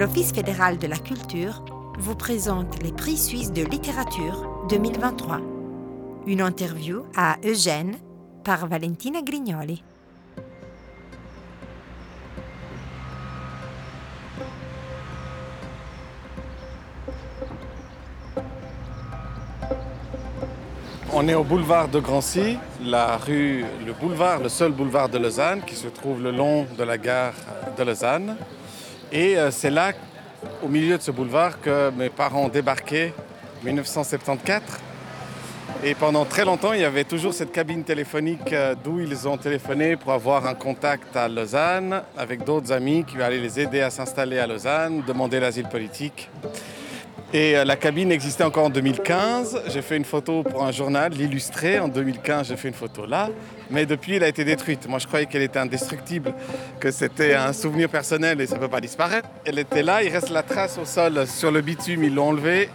l'Office fédéral de la culture vous présente les prix suisses de littérature 2023. Une interview à Eugène par Valentina Grignoli. On est au boulevard de Grancy, la rue, le boulevard, le seul boulevard de Lausanne qui se trouve le long de la gare de Lausanne. Et euh, c'est là, au milieu de ce boulevard, que mes parents ont débarqué en 1974. Et pendant très longtemps, il y avait toujours cette cabine téléphonique euh, d'où ils ont téléphoné pour avoir un contact à Lausanne avec d'autres amis qui allaient les aider à s'installer à Lausanne, demander l'asile politique. Et euh, la cabine existait encore en 2015. J'ai fait une photo pour un journal, l'illustré. En 2015, j'ai fait une photo là. Mais depuis, elle a été détruite. Moi, je croyais qu'elle était indestructible, que c'était un souvenir personnel et ça ne peut pas disparaître. Elle était là. Il reste la trace au sol sur le bitume. Ils l'ont enlevée.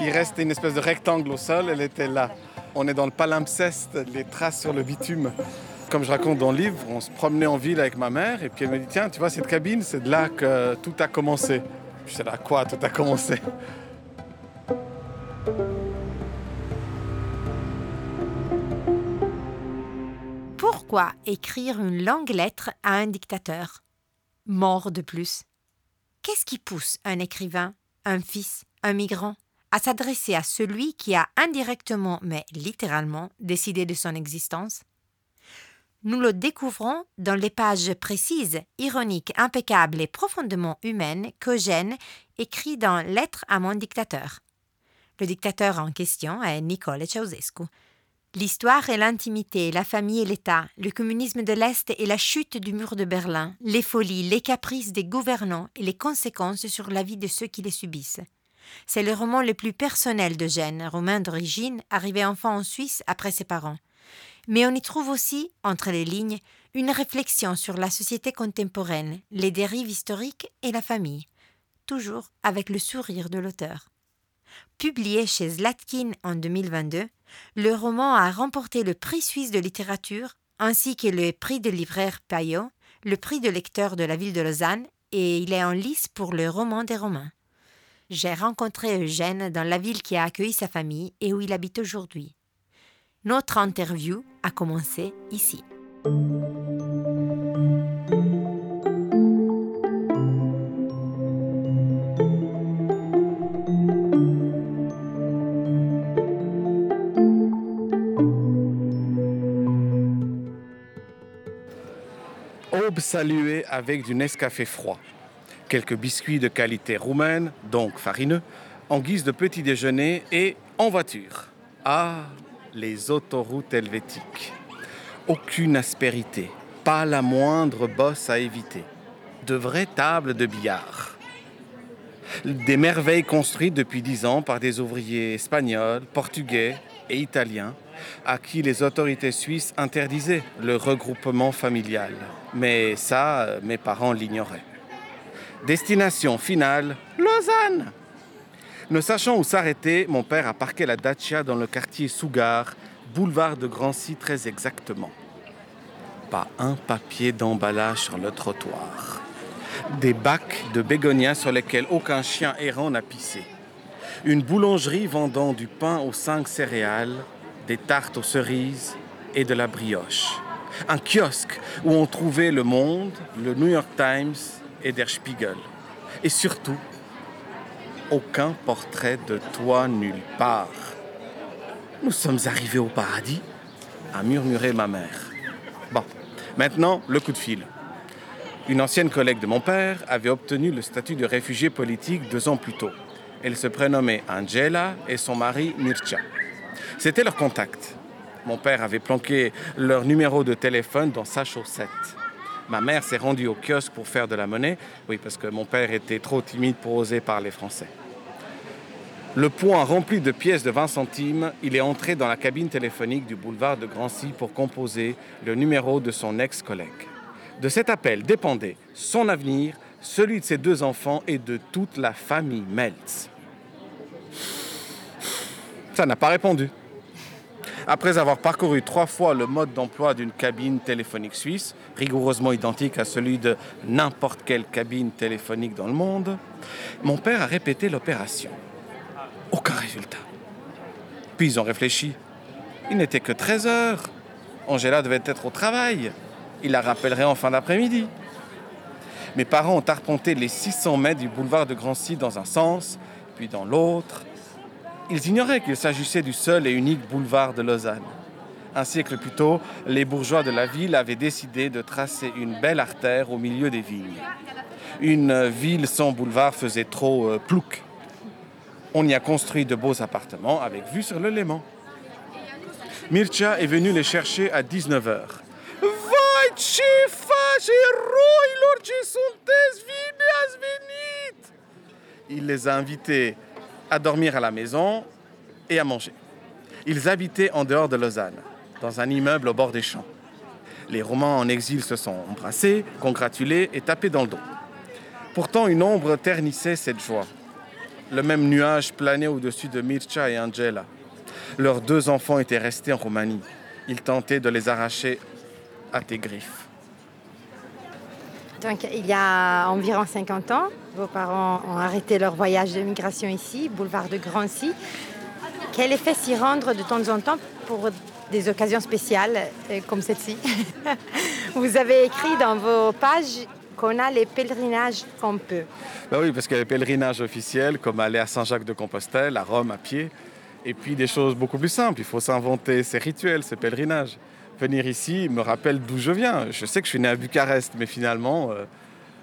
Il reste une espèce de rectangle au sol. Elle était là. On est dans le palimpseste, les traces sur le bitume. Comme je raconte dans le livre, on se promenait en ville avec ma mère et puis elle me dit Tiens, tu vois, cette cabine, c'est de là que tout a commencé. Je sais là, quoi, tout a commencé Pourquoi écrire une longue lettre à un dictateur? Mort de plus. Qu'est-ce qui pousse un écrivain, un fils, un migrant à s'adresser à celui qui a indirectement, mais littéralement, décidé de son existence? Nous le découvrons dans les pages précises, ironiques, impeccables et profondément humaines qu'Eugène écrit dans Lettre à mon dictateur. Le dictateur en question est Nicole Ceausescu. L'histoire et l'intimité, la famille et l'État, le communisme de l'Est et la chute du mur de Berlin, les folies, les caprices des gouvernants et les conséquences sur la vie de ceux qui les subissent. C'est le roman le plus personnel de Gênes, romain d'origine, arrivé enfant en Suisse après ses parents. Mais on y trouve aussi, entre les lignes, une réflexion sur la société contemporaine, les dérives historiques et la famille, toujours avec le sourire de l'auteur. Publié chez Zlatkin en 2022, le roman a remporté le prix suisse de littérature ainsi que le prix de libraire Payot, le prix de lecteur de la ville de Lausanne et il est en lice pour le roman des Romains. J'ai rencontré Eugène dans la ville qui a accueilli sa famille et où il habite aujourd'hui. Notre interview a commencé ici. Aube saluée avec du Nescafé froid. Quelques biscuits de qualité roumaine, donc farineux, en guise de petit déjeuner et en voiture. Ah, les autoroutes helvétiques. Aucune aspérité, pas la moindre bosse à éviter. De vraies tables de billard. Des merveilles construites depuis dix ans par des ouvriers espagnols, portugais et italiens à qui les autorités suisses interdisaient le regroupement familial. Mais ça, mes parents l'ignoraient. Destination finale, Lausanne. Ne sachant où s'arrêter, mon père a parqué la Dacia dans le quartier Sougar, boulevard de Grancy très exactement. Pas un papier d'emballage sur le trottoir. Des bacs de bégonias sur lesquels aucun chien errant n'a pissé. Une boulangerie vendant du pain aux cinq céréales, des tartes aux cerises et de la brioche. Un kiosque où on trouvait Le Monde, le New York Times et Der Spiegel. Et surtout, aucun portrait de toi nulle part. Nous sommes arrivés au paradis, a murmuré ma mère. Bon, maintenant, le coup de fil. Une ancienne collègue de mon père avait obtenu le statut de réfugié politique deux ans plus tôt. Elle se prénommait Angela et son mari Mircea. C'était leur contact. Mon père avait planqué leur numéro de téléphone dans sa chaussette. Ma mère s'est rendue au kiosque pour faire de la monnaie, oui, parce que mon père était trop timide pour oser parler français. Le poing rempli de pièces de 20 centimes, il est entré dans la cabine téléphonique du boulevard de Grancy pour composer le numéro de son ex-collègue. De cet appel dépendait son avenir, celui de ses deux enfants et de toute la famille Meltz. Ça n'a pas répondu. Après avoir parcouru trois fois le mode d'emploi d'une cabine téléphonique suisse, rigoureusement identique à celui de n'importe quelle cabine téléphonique dans le monde, mon père a répété l'opération. Aucun résultat. Puis ils ont réfléchi. Il n'était que 13 heures. Angela devait être au travail. Il la rappellerait en fin d'après-midi. Mes parents ont arpenté les 600 mètres du boulevard de Grancy dans un sens, puis dans l'autre. Ils ignoraient qu'il s'agissait du seul et unique boulevard de Lausanne. Un siècle plus tôt, les bourgeois de la ville avaient décidé de tracer une belle artère au milieu des vignes. Une ville sans boulevard faisait trop euh, plouc. On y a construit de beaux appartements avec vue sur le Léman. Mircea est venu les chercher à 19h. Il les a invités à dormir à la maison et à manger. Ils habitaient en dehors de Lausanne, dans un immeuble au bord des champs. Les Romains en exil se sont embrassés, congratulés et tapés dans le dos. Pourtant, une ombre ternissait cette joie. Le même nuage planait au-dessus de Mircea et Angela. Leurs deux enfants étaient restés en Roumanie. Ils tentaient de les arracher à tes griffes. Donc, il y a environ 50 ans, vos parents ont arrêté leur voyage de migration ici, boulevard de Grancy. Quel effet s'y rendre de temps en temps pour des occasions spéciales euh, comme celle-ci Vous avez écrit dans vos pages qu'on a les pèlerinages qu'on peut. Ben oui, parce qu'il y a les pèlerinages officiels, comme aller à Saint-Jacques-de-Compostelle, à Rome à pied, et puis des choses beaucoup plus simples. Il faut s'inventer ces rituels, ces pèlerinages venir ici me rappelle d'où je viens. Je sais que je suis né à Bucarest, mais finalement, euh,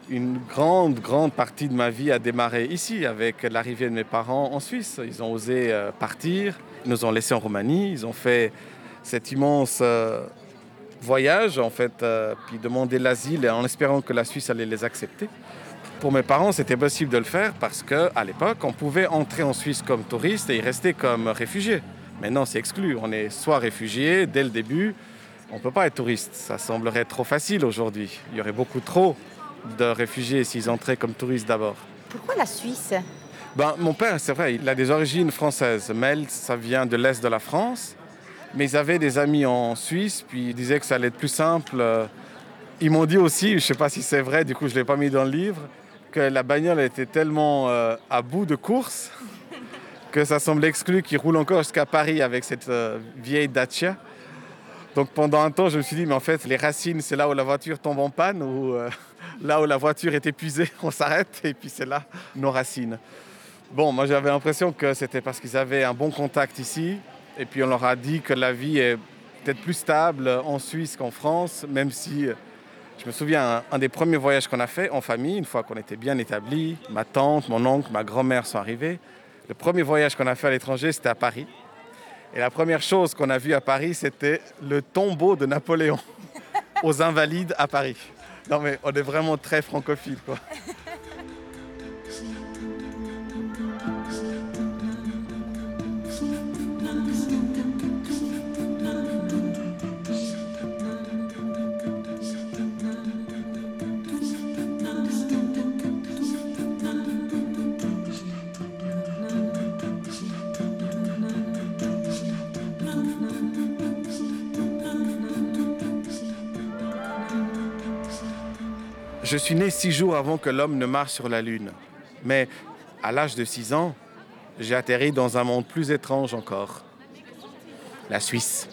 une grande, grande partie de ma vie a démarré ici, avec l'arrivée de mes parents en Suisse. Ils ont osé euh, partir, ils nous ont laissés en Roumanie, ils ont fait cet immense euh, voyage, en fait, puis demander l'asile en espérant que la Suisse allait les accepter. Pour mes parents, c'était possible de le faire parce qu'à l'époque, on pouvait entrer en Suisse comme touriste et y rester comme réfugié. Maintenant, c'est exclu. On est soit réfugié dès le début, on ne peut pas être touriste, ça semblerait trop facile aujourd'hui. Il y aurait beaucoup trop de réfugiés s'ils entraient comme touristes d'abord. Pourquoi la Suisse? Ben, Mon père, c'est vrai, il a des origines françaises. Mel, ça vient de l'est de la France. Mais ils avaient des amis en Suisse, puis ils disaient que ça allait être plus simple. Ils m'ont dit aussi, je ne sais pas si c'est vrai, du coup je ne l'ai pas mis dans le livre, que la bagnole était tellement euh, à bout de course que ça semblait exclu qu'ils roulent encore jusqu'à Paris avec cette euh, vieille Dacia. Donc pendant un temps, je me suis dit, mais en fait, les racines, c'est là où la voiture tombe en panne, ou euh, là où la voiture est épuisée, on s'arrête, et puis c'est là nos racines. Bon, moi j'avais l'impression que c'était parce qu'ils avaient un bon contact ici, et puis on leur a dit que la vie est peut-être plus stable en Suisse qu'en France, même si, euh, je me souviens, un, des premiers voyages qu'on a fait en famille, une fois qu'on était bien établis, ma tante, mon oncle, ma grand-mère sont arrivés. Le premier voyage qu'on a fait à l'étranger, c'était à Paris. Et la première chose qu'on a vue à Paris, c'était le tombeau de Napoléon aux Invalides à Paris. Non mais on est vraiment très francophile quoi. Je suis né six jours avant que l'homme ne marche sur la Lune. Mais à l'âge de six ans, j'ai atterri dans un monde plus étrange encore. La Suisse.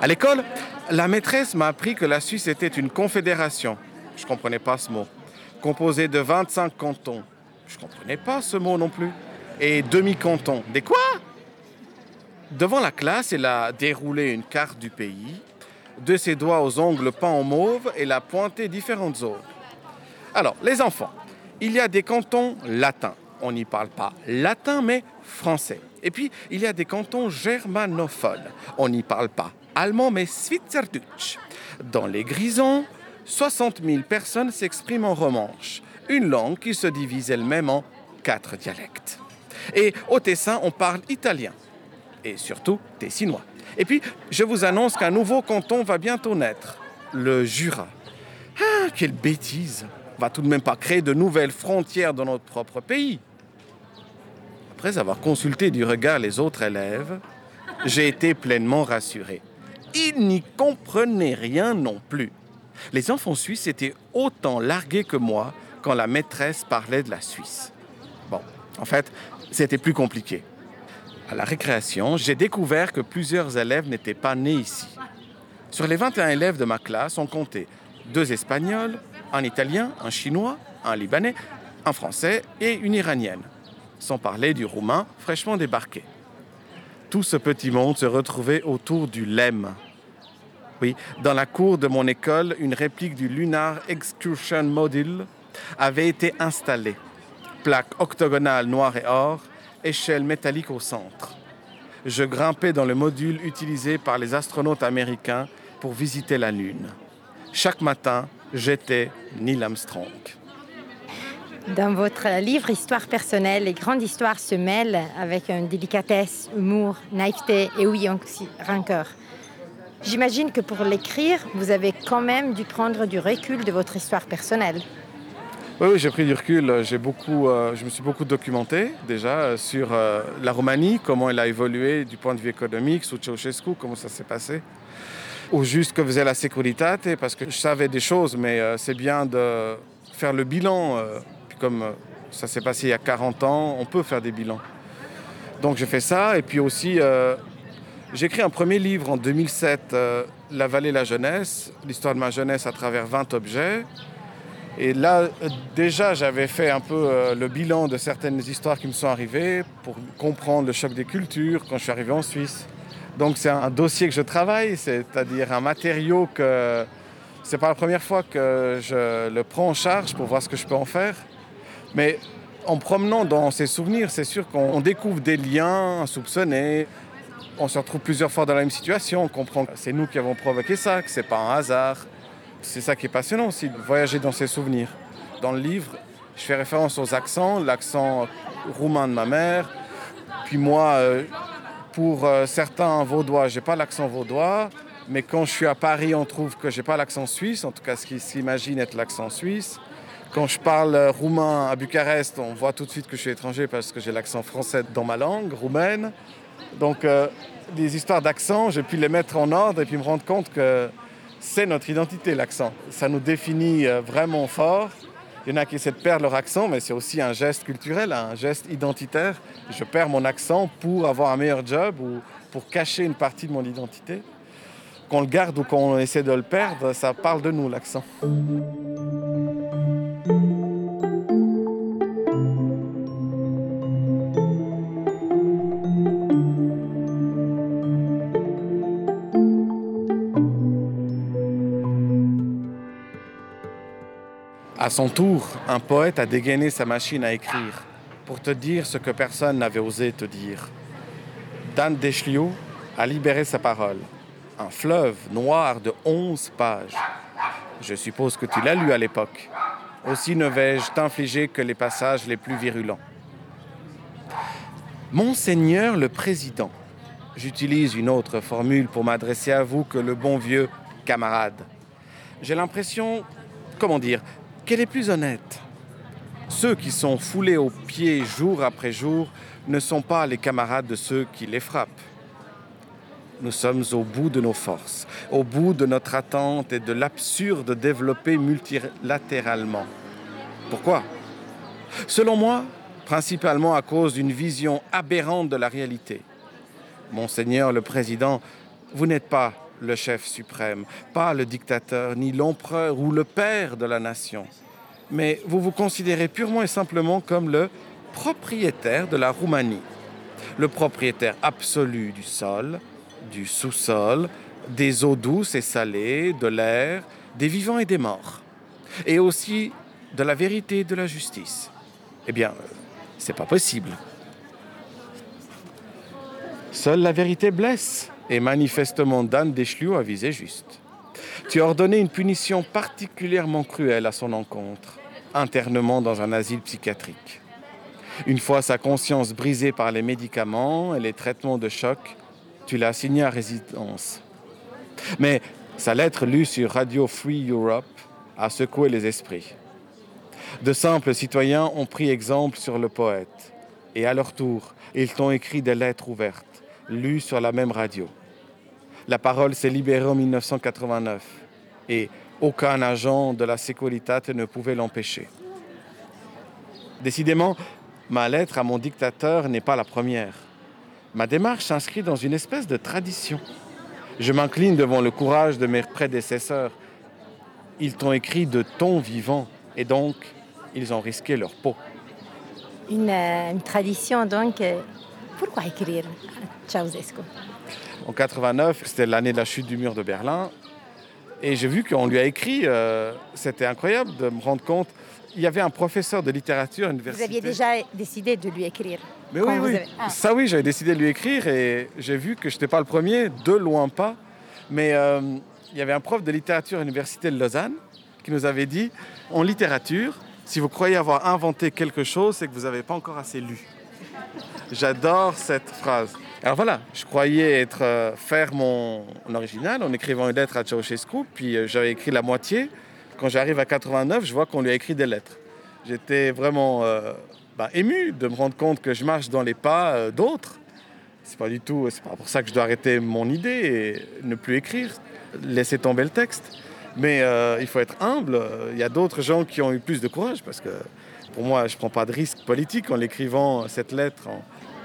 À l'école, la maîtresse m'a appris que la Suisse était une confédération. Je ne comprenais pas ce mot. Composée de 25 cantons. Je ne comprenais pas ce mot non plus. Et demi-cantons. Des quoi? Devant la classe, elle a déroulé une carte du pays de ses doigts aux ongles peints en mauve et la pointé différentes zones. Alors, les enfants, il y a des cantons latins. On n'y parle pas latin, mais français. Et puis, il y a des cantons germanophones. On n'y parle pas allemand, mais Schweizerdeutsch. Dans les Grisons, 60 000 personnes s'expriment en romanche, une langue qui se divise elle-même en quatre dialectes. Et au Tessin, on parle italien, et surtout tessinois. Et puis, je vous annonce qu'un nouveau canton va bientôt naître, le Jura. Ah, quelle bêtise On va tout de même pas créer de nouvelles frontières dans notre propre pays. Après avoir consulté du regard les autres élèves, J'ai été pleinement rassuré. Ils n'y comprenaient rien non plus. Les enfants suisses étaient autant largués que moi quand la maîtresse parlait de la Suisse. Bon, en fait, c'était plus compliqué. À la récréation, j'ai découvert que plusieurs élèves n'étaient pas nés ici. Sur les 21 élèves de ma classe, on comptait deux Espagnols, un Italien, un Chinois, un Libanais, un Français et une Iranienne, sans parler du Roumain fraîchement débarqué. Tout ce petit monde se retrouvait autour du LEM. Oui, dans la cour de mon école, une réplique du Lunar Excursion Module avait été installée. Plaque octogonale noire et or, échelle métallique au centre. Je grimpais dans le module utilisé par les astronautes américains pour visiter la Lune. Chaque matin, j'étais Neil Armstrong. Dans votre livre Histoire personnelle, les grandes histoires se mêlent avec une délicatesse, humour, naïveté et oui, aussi rancœur. J'imagine que pour l'écrire, vous avez quand même dû prendre du recul de votre histoire personnelle. Oui, j'ai pris du recul. Beaucoup, euh, je me suis beaucoup documenté déjà euh, sur euh, la Roumanie, comment elle a évolué du point de vue économique sous Ceausescu, comment ça s'est passé ou juste que faisait la sécurité, parce que je savais des choses, mais c'est bien de faire le bilan. Comme ça s'est passé il y a 40 ans, on peut faire des bilans. Donc j'ai fait ça, et puis aussi, j'ai écrit un premier livre en 2007, La vallée la jeunesse, l'histoire de ma jeunesse à travers 20 objets. Et là, déjà, j'avais fait un peu le bilan de certaines histoires qui me sont arrivées pour comprendre le choc des cultures quand je suis arrivé en Suisse. Donc c'est un dossier que je travaille, c'est-à-dire un matériau que c'est pas la première fois que je le prends en charge pour voir ce que je peux en faire. Mais en promenant dans ces souvenirs, c'est sûr qu'on découvre des liens insoupçonnés. On se retrouve plusieurs fois dans la même situation, on comprend que c'est nous qui avons provoqué ça, que c'est pas un hasard. C'est ça qui est passionnant aussi, de voyager dans ces souvenirs. Dans le livre, je fais référence aux accents, l'accent roumain de ma mère. Puis moi, euh, pour euh, certains vaudois, j'ai pas l'accent vaudois, mais quand je suis à Paris, on trouve que j'ai pas l'accent suisse, en tout cas ce qui s'imagine être l'accent suisse. Quand je parle euh, roumain à Bucarest, on voit tout de suite que je suis étranger parce que j'ai l'accent français dans ma langue, roumaine. Donc, les histoires d'accent, j'ai pu les mettre en ordre et puis me rendre compte que c'est notre identité, l'accent. Ça nous définit vraiment fort. Il y en a qui essaient de perdre leur accent, mais c'est aussi un geste culturel, un geste identitaire. Je perds mon accent pour avoir un meilleur job ou pour cacher une partie de mon identité. Qu'on le garde ou qu'on essaie de le perdre, ça parle de nous, l'accent. À son tour, un poète a dégainé sa machine à écrire pour te dire ce que personne n'avait osé te dire. Dan Deschliou a libéré sa parole. Un fleuve noir de 11 pages. Je suppose que tu l'as lu à l'époque. Aussi ne vais-je t'infliger que les passages les plus virulents. Monseigneur le Président, j'utilise une autre formule pour m'adresser à vous que le bon vieux camarade. J'ai l'impression, comment dire, qu'elle est plus honnête. Ceux qui sont foulés aux pieds jour après jour ne sont pas les camarades de ceux qui les frappent. Nous sommes au bout de nos forces, au bout de notre attente et de l'absurde développé multilatéralement. Pourquoi? Selon moi, principalement à cause d'une vision aberrante de la réalité. Monseigneur le Président, vous n'êtes pas le chef suprême, pas le dictateur, ni l'empereur ou le père de la nation. Mais vous vous considérez purement et simplement comme le propriétaire de la Roumanie, le propriétaire absolu du sol, du sous-sol, des eaux douces et salées, de l'air, des vivants et des morts, et aussi de la vérité et de la justice. Eh bien, c'est pas possible. Seule la vérité blesse. Et manifestement, Dan Deschliou a visé juste. Tu as ordonné une punition particulièrement cruelle à son encontre, internement dans un asile psychiatrique. Une fois sa conscience brisée par les médicaments et les traitements de choc, tu l'as assigné à résidence. Mais sa lettre lue sur Radio Free Europe a secoué les esprits. De simples citoyens ont pris exemple sur le poète, et à leur tour, ils t'ont écrit des lettres ouvertes lue sur la même radio. La parole s'est libérée en 1989 et aucun agent de la Securitate ne pouvait l'empêcher. Décidément, ma lettre à mon dictateur n'est pas la première. Ma démarche s'inscrit dans une espèce de tradition. Je m'incline devant le courage de mes prédécesseurs. Ils t'ont écrit de ton vivant et donc ils ont risqué leur peau. Une, euh, tradition donc. euh, Pourquoi écrire? Ceausescu En 89, c'était l'année de la chute du mur de Berlin. Et j'ai vu qu'on lui a écrit, euh, c'était incroyable de me rendre compte. Il y avait un professeur de littérature à Vous l'université. aviez déjà décidé de lui écrire Mais oui, vous oui. avez- Ah. Ça oui, j'avais décidé de lui écrire et j'ai vu que je n'étais pas le premier, de loin pas. Mais euh, il y avait un prof de littérature à l'université de Lausanne qui nous avait dit, en littérature, si vous croyez avoir inventé quelque chose, c'est que vous n'avez pas encore assez lu. J'adore cette phrase. Alors voilà, je croyais être euh, faire mon original en écrivant une lettre à Ceausescu, puis euh, j'avais écrit la moitié. Quand j'arrive à 89, je vois qu'on lui a écrit des lettres. J'étais vraiment euh, bah, ému de me rendre compte que je marche dans les pas d'autres. C'est pas du tout, c'est pas pour ça que je dois arrêter mon idée et ne plus écrire, laisser tomber le texte. Mais il faut être humble. Il y a d'autres gens qui ont eu plus de courage parce que pour moi, je prends pas de risque politique en écrivant cette lettre.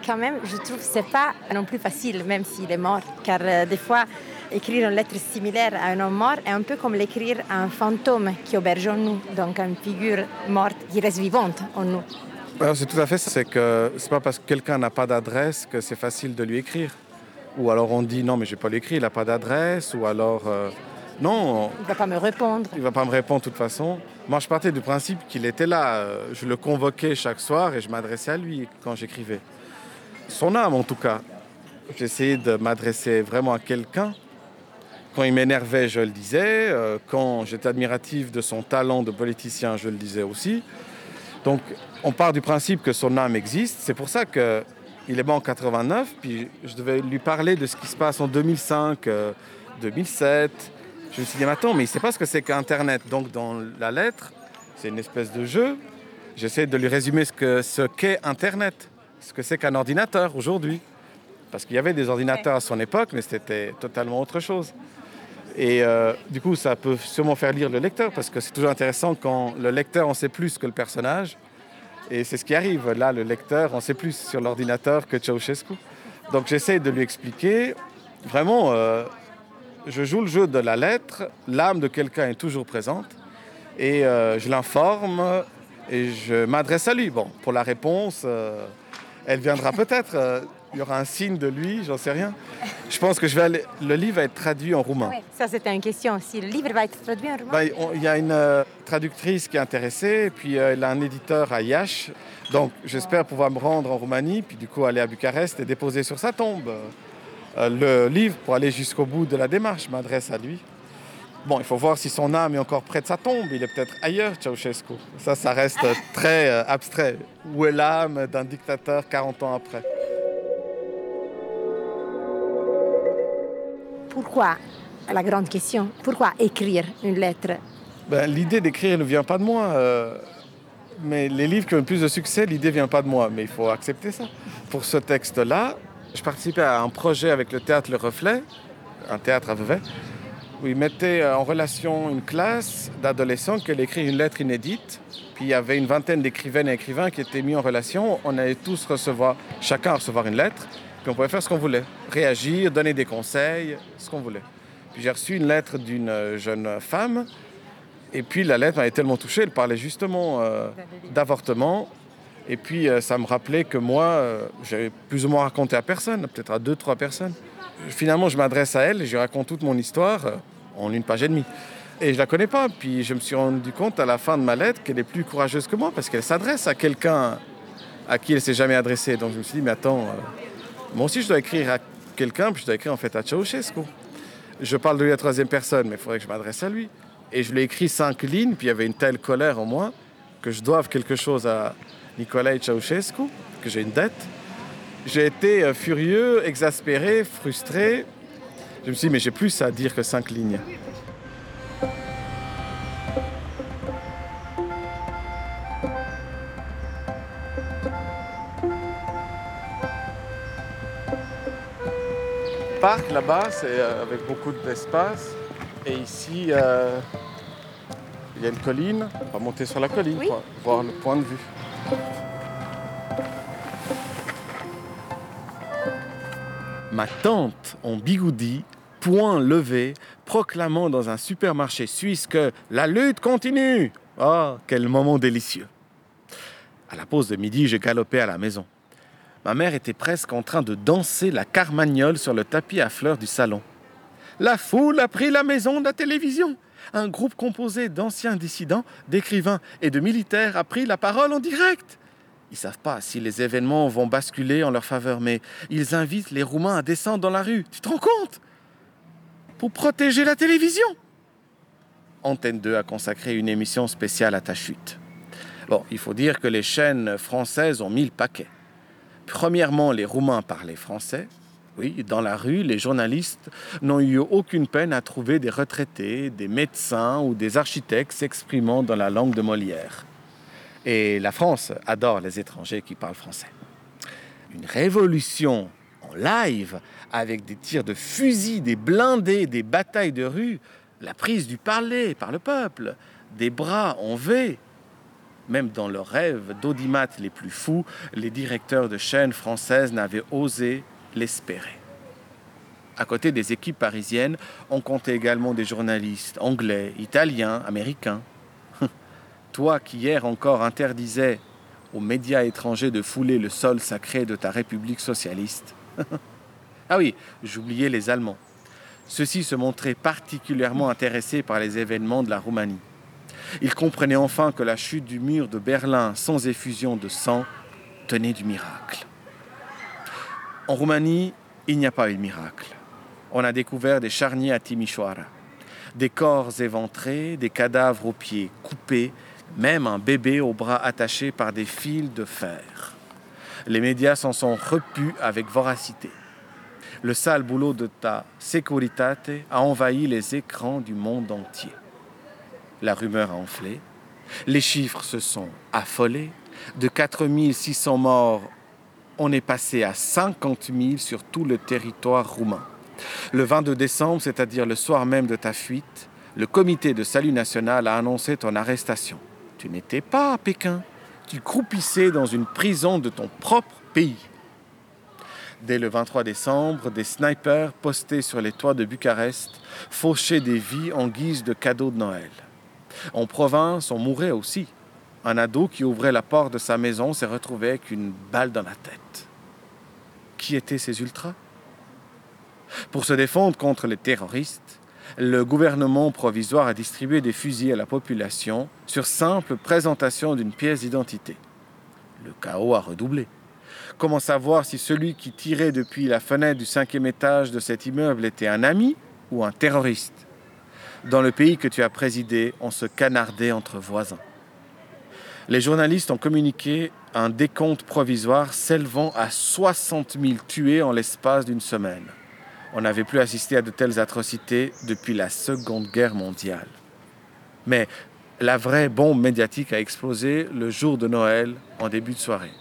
Quand même, je trouve que ce n'est pas non plus facile, même s'il est mort. Car euh, des fois, écrire une lettre similaire à un homme mort est un peu comme l'écrire à un fantôme qui auberge en nous, donc une figure morte qui reste vivante en nous. C'est tout à fait ça. C'est que c'est pas parce que quelqu'un n'a pas d'adresse que c'est facile de lui écrire. Ou alors on dit non, mais je vais pas lui écrire, il n'a pas d'adresse. Ou alors euh, non, Il ne va pas me répondre. il va pas me répondre de toute façon. Moi, je partais du principe qu'il était là. Euh, Je le convoquais chaque soir et je m'adressais à lui quand j'écrivais. Son âme, en tout cas. J'essayais de m'adresser vraiment à quelqu'un. Quand il m'énervait, je le disais. Euh, Quand j'étais admiratif de son talent de politicien, je le disais aussi. Donc, on part du principe que son âme existe. C'est pour ça que il est mort en 89. Puis, je devais lui parler de ce qui se passe en 2005, euh, 2007. Je me suis dit, mais attends, mais il ne sait pas ce que c'est qu'Internet. Donc, dans la lettre, c'est une espèce de jeu. J'essaie de lui résumer ce que ce qu'est Internet, ce que c'est qu'un ordinateur aujourd'hui. Parce qu'il y avait des ordinateurs à son époque, mais c'était totalement autre chose. Et euh, du coup, ça peut sûrement faire lire le lecteur, parce que c'est toujours intéressant quand le lecteur en sait plus que le personnage. Et c'est ce qui arrive. Là, le lecteur en sait plus sur l'ordinateur que Ceausescu. Donc j'essaie de lui expliquer. Vraiment, euh, je joue le jeu de la lettre. L'âme de quelqu'un est toujours présente. Et euh, je l'informe et je m'adresse à lui. Bon, pour la réponse, elle viendra peut-être. euh, il y aura un signe de lui, j'en sais rien. Je pense que je vais aller... le livre va être traduit en roumain. Ouais, ça, c'était une question aussi. Le livre va être traduit en roumain? Ben, on- Il y a une euh, traductrice qui est intéressée, et puis euh, il a un éditeur à Iași. Donc j'espère pouvoir me rendre en Roumanie, puis du coup aller à Bucarest et déposer sur sa tombe euh, le livre pour aller jusqu'au bout de la démarche. Je m'adresse à lui. Bon, il faut voir si son âme est encore près de sa tombe. Il est peut-être ailleurs, Ceausescu. Ça, ça reste très euh, abstrait. Où est l'âme d'un dictateur 40 ans après? Pourquoi? La grande question. Pourquoi écrire une lettre? Ben, l'idée d'écrire ne vient pas de moi. euh, mais les livres qui ont le plus de succès, l'idée ne vient pas de moi. Mais il faut accepter ça. Pour ce texte-là, je participais à un projet avec le théâtre Le Reflet, un théâtre à Vevey, où ils mettaient euh, en relation une classe d'adolescents qui écrire une lettre inédite. Puis il y avait une vingtaine d'écrivaines et écrivains qui étaient mis en relation. On allait tous recevoir, chacun recevoir une lettre. Puis on pouvait faire ce qu'on voulait. Réagir, donner des conseils, ce qu'on voulait. Puis j'ai reçu une lettre d'une euh, jeune femme. Et puis la lettre m'avait tellement touché, elle parlait justement euh, d'avortement. Et puis ça me rappelait que moi, j'avais plus ou moins raconté à personne, peut-être à deux, trois personnes. Finalement, je m'adresse à elle et je raconte toute mon histoire euh, en une page et demie. Et je la connais pas. Puis je me suis rendu compte à la fin de ma lettre qu'elle est plus courageuse que moi parce qu'elle s'adresse à quelqu'un à qui elle s'est jamais adressée. Donc je me suis dit, mais attends, euh, moi aussi je dois écrire à quelqu'un, puis je dois écrire en fait à Ceausescu. Je parle de lui à troisième personne, mais il faudrait que je m'adresse à lui. Et je lui ai écrit cinq lignes, puis il y avait une telle colère en moi que je doive quelque chose à Nicolae Ceausescu, que j'ai une dette. J'ai été euh, furieux, exaspéré, frustré. Je me suis dit, mais j'ai plus à dire que cinq lignes. parc là-bas, c'est euh, avec beaucoup d'espace. Et ici, euh, il y a une colline. On va monter sur la colline Oui. pour voir le point de vue. Ma tante en bigoudi, poing levé, proclamant dans un supermarché suisse que la lutte continue. Oh, quel moment délicieux. À la pause de midi, je galopais à la maison. Ma mère était presque en train de danser la carmagnole sur le tapis à fleurs du salon. La foule a pris la maison de la télévision. Un groupe composé d'anciens dissidents, d'écrivains et de militaires a pris la parole en direct. Ils savent pas si les événements vont basculer en leur faveur, mais ils invitent les Roumains à descendre dans la rue. Tu te rends compte? Pour protéger la télévision. Antenne 2 a consacré une émission spéciale à ta chute. Bon, il faut dire que les chaînes françaises ont mis le paquet. Premièrement, les Roumains parlaient français. Oui, dans la rue, les journalistes n'ont eu aucune peine à trouver des retraités, des médecins ou des architectes s'exprimant dans la langue de Molière. Et la France adore les étrangers qui parlent français. Une révolution en live, avec des tirs de fusil, des blindés, des batailles de rue, la prise du parler par le peuple, des bras en V. Même dans leurs rêves d'audimat les plus fous, les directeurs de chaînes françaises n'avaient osé l'espérer. À côté des équipes parisiennes, on comptait également des journalistes anglais, italiens, américains. Toi qui hier encore interdisais aux médias étrangers de fouler le sol sacré de ta République socialiste. ah oui, j'oubliais les Allemands. Ceux-ci se montraient particulièrement intéressés par les événements de la Roumanie. Ils comprenaient enfin que la chute du mur de Berlin sans effusion de sang tenait du miracle. En Roumanie, il n'y a pas eu de miracle. On a découvert des charniers à Timișoara, des corps éventrés, des cadavres aux pieds coupés, même un bébé au bras attaché par des fils de fer. Les médias s'en sont repus avec voracité. Le sale boulot de ta Securitate a envahi les écrans du monde entier. La rumeur a enflé, les chiffres se sont affolés. De 4600 morts, on est passé à 50 000 sur tout le territoire roumain. Le 22 décembre, c'est-à-dire le soir même de ta fuite, le comité de salut national a annoncé ton arrestation. Tu n'étais pas à Pékin, tu croupissais dans une prison de ton propre pays. Dès le 23 décembre, des snipers postés sur les toits de Bucarest fauchaient des vies en guise de cadeaux de Noël. En province, on mourait aussi. Un ado qui ouvrait la porte de sa maison s'est retrouvé avec une balle dans la tête. Qui étaient ces ultras? Pour se défendre contre les terroristes, le gouvernement provisoire a distribué des fusils à la population sur simple présentation d'une pièce d'identité. Le chaos a redoublé. Comment savoir si celui qui tirait depuis la fenêtre du cinquième étage de cet immeuble était un ami ou un terroriste? Dans le pays que tu as présidé, on se canardait entre voisins. Les journalistes ont communiqué un décompte provisoire s'élevant à 60 000 tués en l'espace d'une semaine. On n'avait plus assisté à de telles atrocités depuis la Seconde Guerre mondiale. Mais la vraie bombe médiatique a explosé le jour de Noël en début de soirée.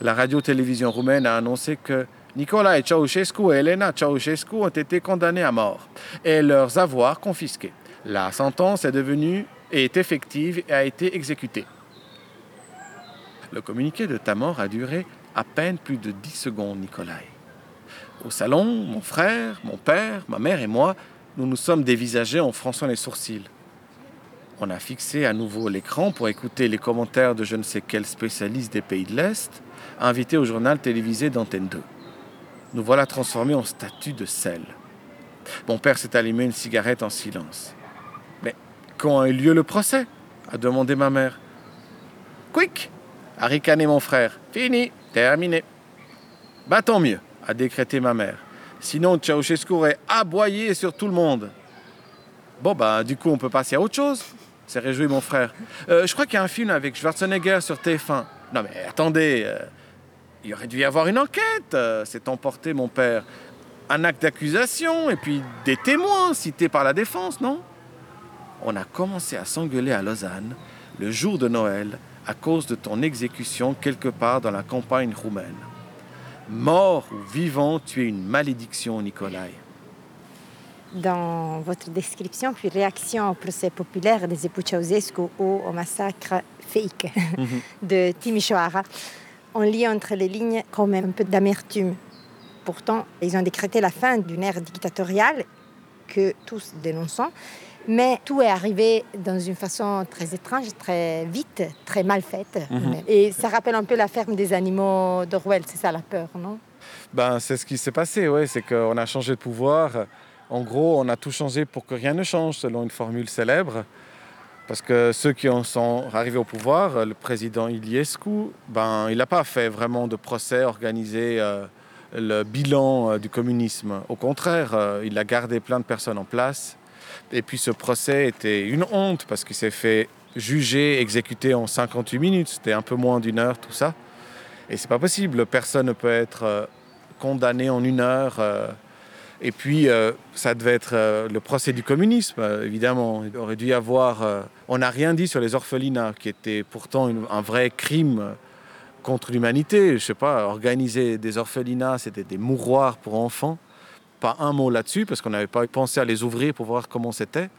La radio-télévision roumaine a annoncé que Nicolae Ceausescu et Elena Ceausescu ont été condamnés à mort et leurs avoirs confisqués. La sentence est devenue et est effective et a été exécutée. Le communiqué de ta mort a duré à peine plus de 10 secondes, Nicolai. Au salon, mon frère, mon père, ma mère et moi, nous nous sommes dévisagés en fronçant les sourcils. On a fixé à nouveau l'écran pour écouter les commentaires de je ne sais quel spécialiste des pays de l'Est, invité au journal télévisé d'Antenne 2. Nous voilà transformés en statue de sel. Mon père s'est allumé une cigarette en silence. Mais quand a eu lieu le procès? a demandé ma mère. Quick a ricané mon frère. Fini, terminé. Bah tant mieux, a décrété ma mère. Sinon, Ceausescu aurait aboyé sur tout le monde. Bon, bah, du coup, on peut passer à autre chose. s'est réjoui mon frère. Euh, je crois qu'il y a un film avec Schwarzenegger sur TF1. Non, mais attendez, euh, il aurait dû y avoir une enquête, euh, s'est emporté mon père. Un acte d'accusation et puis des témoins cités par la défense, non? On a commencé à s'engueuler à Lausanne le jour de Noël à cause de ton exécution quelque part dans la campagne roumaine. Mort ou vivant, tu es une malédiction, Nikolai. Dans votre description, puis réaction au procès populaire des époux Ceausescu ou au massacre fake de Timișoara, on lit entre les lignes quand même un peu d'amertume. Pourtant, ils ont décrété la fin d'une ère dictatoriale que tous dénonçons, mais tout est arrivé dans une façon très étrange, très vite, très mal faite. Et ça rappelle un peu la ferme des animaux d'Orwell, c'est ça la peur, non? Ben, c'est ce qui s'est passé, ouais, c'est qu'on a changé de pouvoir. En gros, on a tout changé pour que rien ne change, selon une formule célèbre. Parce que ceux qui en sont arrivés au pouvoir, le président Iliescu, ben, il n'a pas fait vraiment de procès organisé euh, le bilan euh, du communisme. Au contraire, euh, il a gardé plein de personnes en place. Et puis ce procès était une honte parce qu'il s'est fait juger, exécuter en 58 minutes. C'était un peu moins d'une heure, tout ça. Et c'est pas possible. Personne ne peut être euh, condamné en une heure. euh. Et puis, euh, ça devait être le procès du communisme, évidemment. Il aurait dû y avoir. on n'a rien dit sur les orphelinats, qui était pourtant un vrai crime contre l'humanité. Je sais pas, organiser des orphelinats, c'était des mouroirs pour enfants. Pas un mot là-dessus, parce qu'on n'avait pas pensé à les ouvrir pour voir comment c'était.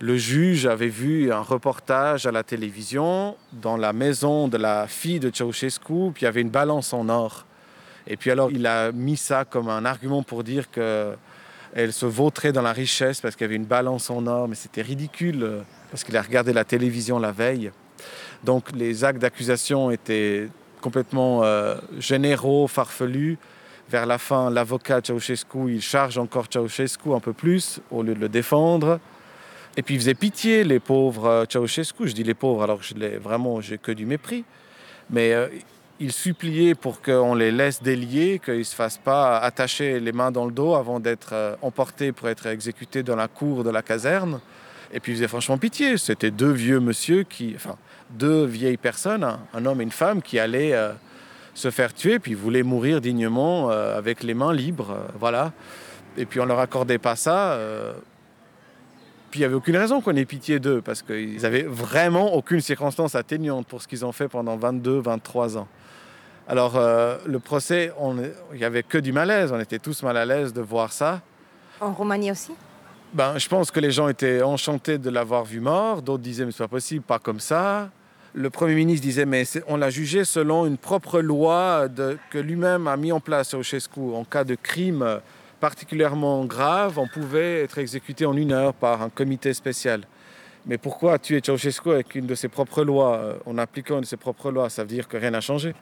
Le juge avait vu un reportage à la télévision dans la maison de la fille de Ceausescu, puis il y avait une balance en or. Et puis alors, il a mis ça comme un argument pour dire que elle se vautrait dans la richesse parce qu'il y avait une balance en or, mais c'était ridicule parce qu'il a regardé la télévision la veille. Donc les actes d'accusation étaient complètement euh, généraux, farfelus. Vers la fin, l'avocat Ceausescu, il charge encore Ceausescu un peu plus au lieu de le défendre. Et puis il faisait pitié les pauvres euh, Ceausescu. Je dis les pauvres alors que je l'ai vraiment, j'ai que du mépris. Mais euh, il suppliait pour qu'on les laisse délier, qu'ils ne se fassent pas attacher les mains dans le dos avant d'être euh, emportés pour être exécutés dans la cour de la caserne. Et puis il faisait franchement pitié. C'était deux vieux monsieur enfin, deux vieilles personnes, un, un homme et une femme, qui allaient se faire tuer, puis ils voulaient mourir dignement euh, avec les mains libres. euh, voilà. Et puis on leur accordait pas ça. euh, puis il n'y avait aucune raison qu'on ait pitié d'eux, parce qu'ils n'avaient vraiment aucune circonstance atténuante pour ce qu'ils ont fait pendant 22, 23 ans. Alors, le procès, on- il n'y avait que du malaise. On était tous mal à l'aise de voir ça. En Roumanie aussi? Ben, je pense que les gens étaient enchantés de l'avoir vu mort. D'autres disaient, mais c'est pas possible, pas comme ça. Le Premier ministre disait, mais on l'a jugé selon une propre loi que lui-même a mis en place au. En cas de crime particulièrement grave, on pouvait être exécuté en une heure par un comité spécial. Mais pourquoi tuer Ceausescu avec une de ses propres lois? En appliquant une de ses propres lois, ça veut dire que rien n'a changé.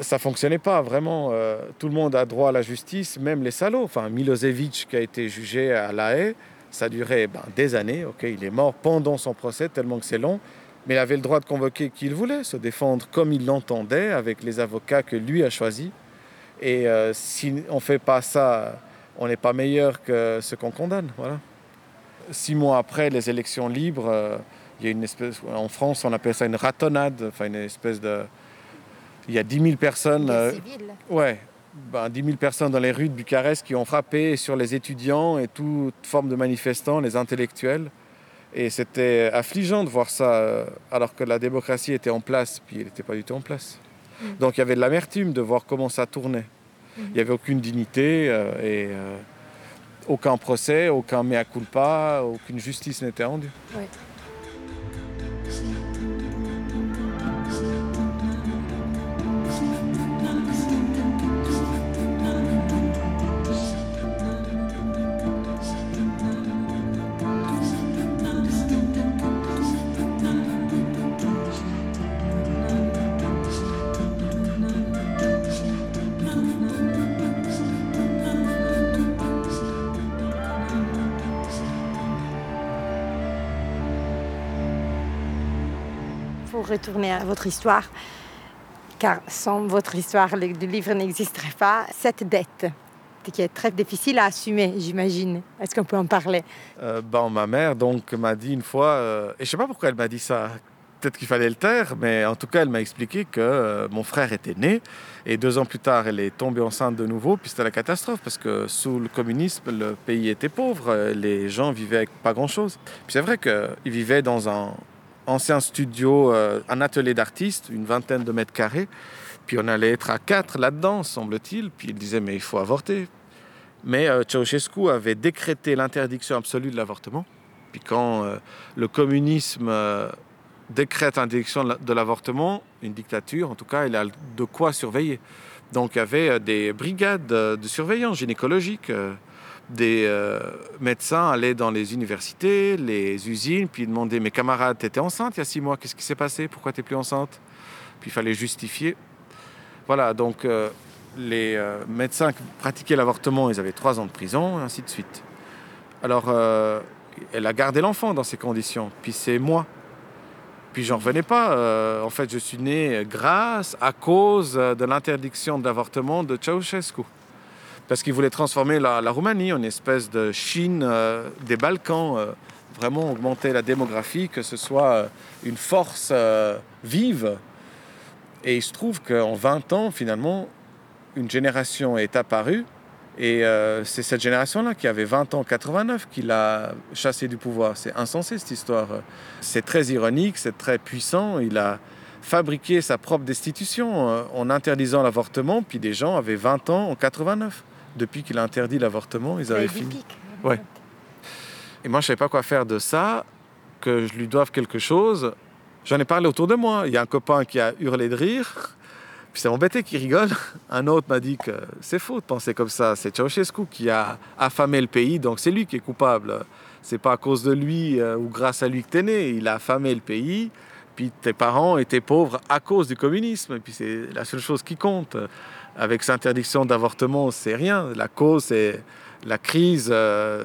Ça fonctionnait pas vraiment. euh, tout le monde a droit à la justice, même les salauds. Enfin, Milosevic qui a été jugé à La Haye, ça a duré ben, des années. Ok, il est mort pendant son procès tellement que c'est long, mais il avait le droit de convoquer qui il voulait, se défendre comme il l'entendait avec les avocats que lui a choisis. Et euh, si on fait pas ça, on n'est pas meilleur que ceux qu'on condamne. Voilà. Six mois après les élections libres, euh, il y a une espèce, en France, on appelle ça une ratonnade, enfin une espèce de, il y a 10 000 personnes. euh. Ouais, ben, 10 000 personnes dans les rues de Bucarest qui ont frappé sur les étudiants et toute forme de manifestants, les intellectuels. Et c'était affligeant de voir ça, euh, alors que la démocratie était en place, puis elle n'était pas du tout en place. Donc il y avait de l'amertume de voir comment ça tournait. Il n'y avait aucune dignité euh, et euh, aucun procès, aucun mea culpa, aucune justice n'était rendue. Retourner à votre histoire, car sans votre histoire, le, livre n'existerait pas. Cette dette, qui est très difficile à assumer, j'imagine. Est-ce qu'on peut en parler? Euh, ben, ma mère donc m'a dit une fois, euh, et je sais pas pourquoi elle m'a dit ça. Peut-être qu'il fallait le taire, mais en tout cas, elle m'a expliqué que euh, mon frère était né et deux ans plus tard, elle est tombée enceinte de nouveau. Puis c'était la catastrophe parce que sous le communisme, le pays était pauvre, euh, les gens vivaient avec pas grand-chose. Puis c'est vrai qu'ils vivaient dans un ancien studio, euh, un atelier d'artiste, une vingtaine de mètres carrés. Puis on allait être à quatre là-dedans, semble-t-il. Puis il disait, mais il faut avorter. Mais euh, Ceausescu avait décrété l'interdiction absolue de l'avortement. Puis quand euh, le communisme décrète l'interdiction de l'avortement, une dictature en tout cas, il a de quoi surveiller. Donc il y avait des brigades de surveillance gynécologique. Des médecins allaient dans les universités, les usines, puis demandaient Mes camarades, t'étais enceinte il y a six mois, qu'est-ce qui s'est passé? Pourquoi t'es plus enceinte? Puis il fallait justifier. Voilà, donc euh, les euh, médecins qui pratiquaient l'avortement, ils avaient trois ans de prison, ainsi de suite. Alors, euh, elle a gardé l'enfant dans ces conditions. Puis c'est moi. Puis j'en revenais pas. en fait, je suis né grâce, à cause de l'interdiction de l'avortement de Ceausescu. Parce qu'il voulait transformer la, Roumanie en espèce de Chine des Balkans, vraiment augmenter la démographie, que ce soit une force vive et il se trouve qu'en 20 ans, finalement, une génération est apparue. Et euh, c'est cette génération-là qui avait 20 ans en 89 qui l'a chassé du pouvoir. C'est insensé cette histoire. C'est très ironique, c'est très puissant. Il a fabriqué sa propre destitution euh, en interdisant l'avortement. Puis des gens avaient 20 ans en 89. Depuis qu'il a interdit l'avortement, ils avaient fini. Ouais. Et moi, je ne savais pas quoi faire de ça, que je lui doive quelque chose. J'en ai parlé autour de moi. Il y a un copain qui a hurlé de rire. Puis c'est embêté qui rigole. Un autre m'a dit que c'est faux de penser comme ça. C'est Ceausescu qui a affamé le pays, donc c'est lui qui est coupable. C'est pas à cause de lui euh, ou grâce à lui que t'es né. Il a affamé le pays. Puis tes parents étaient pauvres à cause du communisme. Et puis c'est la seule chose qui compte. Avec cette interdiction d'avortement, c'est rien. La cause, c'est la crise euh,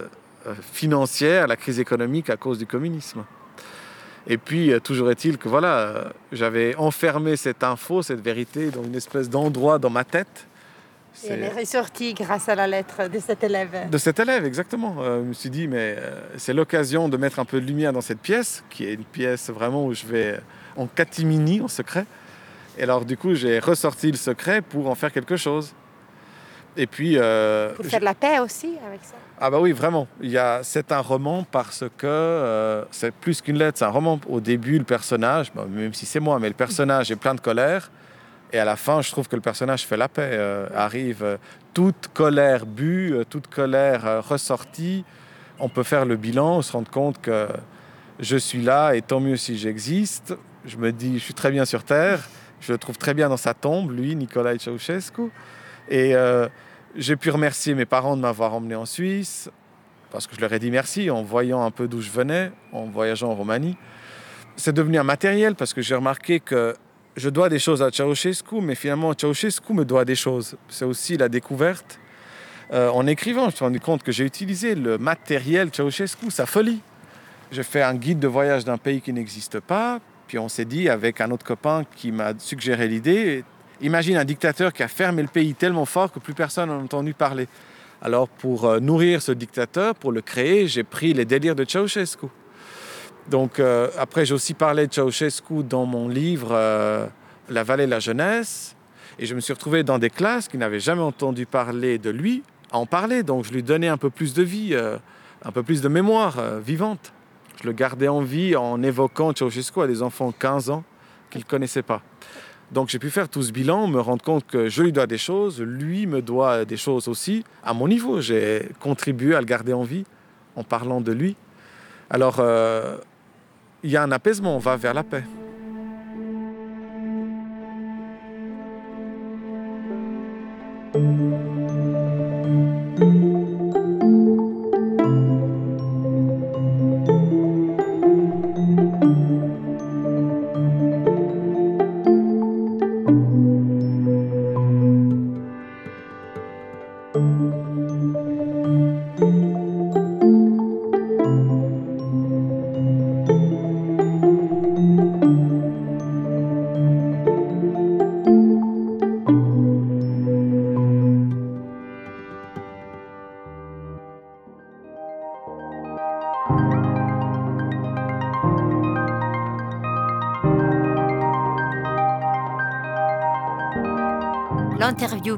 financière, la crise économique à cause du communisme. Et puis, euh, toujours est-il que voilà, euh, j'avais enfermé cette info, cette vérité dans une espèce d'endroit dans ma tête. Et elle est ressortie grâce à la lettre de cet élève. De cet élève, exactement. Euh, je me suis dit, mais c'est l'occasion de mettre un peu de lumière dans cette pièce, qui est une pièce vraiment où je vais en catimini, en secret. Et alors, du coup, j'ai ressorti le secret pour en faire quelque chose. Et puis. pour faire la paix aussi avec ça ah bah oui, vraiment. C'est un roman parce que euh, c'est plus qu'une lettre. C'est un roman. Au début, le personnage, même si c'est moi, mais le personnage est plein de colère. Et à la fin, je trouve que le personnage fait la paix. Euh, arrive euh, toute colère bue, toute colère ressortie. On peut faire le bilan, se rendre compte que je suis là et tant mieux si j'existe. Je me dis, je suis très bien sur Terre. Je le trouve très bien dans sa tombe, lui, Nicolas Ceausescu. Et j'ai pu remercier mes parents de m'avoir emmené en Suisse, parce que je leur ai dit merci en voyant un peu d'où je venais, en voyageant en Roumanie. C'est devenu un matériel parce que j'ai remarqué que je dois des choses à Ceausescu, mais finalement Ceausescu me doit des choses. C'est aussi la découverte. Euh, en écrivant, je me suis rendu compte que j'ai utilisé le matériel Ceausescu, sa folie. J'ai fait un guide de voyage d'un pays qui n'existe pas, puis on s'est dit avec un autre copain qui m'a suggéré l'idée, Imagine un dictateur qui a fermé le pays tellement fort que plus personne n'en a entendu parler. Alors pour euh, nourrir ce dictateur, pour le créer, j'ai pris les délires de Ceausescu. Donc euh, après, j'ai aussi parlé de Ceausescu dans mon livre euh, La vallée de la jeunesse. Et je me suis retrouvé dans des classes qui n'avaient jamais entendu parler de lui, à en parler. Donc je lui donnais un peu plus de vie, un peu plus de mémoire vivante. Je le gardais en vie en évoquant Ceausescu à des enfants de 15 ans qu'il ne connaissaient pas. Donc j'ai pu faire tout ce bilan, me rendre compte que je lui dois des choses, lui me doit des choses aussi. À mon niveau, j'ai contribué à le garder en vie en parlant de lui. Alors, euh, il y a un apaisement, on va vers la paix.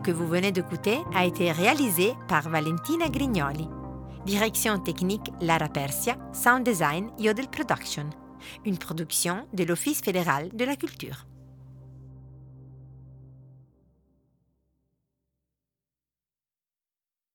Que vous venez d'écouter a été réalisée par Valentina Grignoli. Direction technique Lara Persia, sound design Yodel Production, une production de l'Office fédéral de la culture.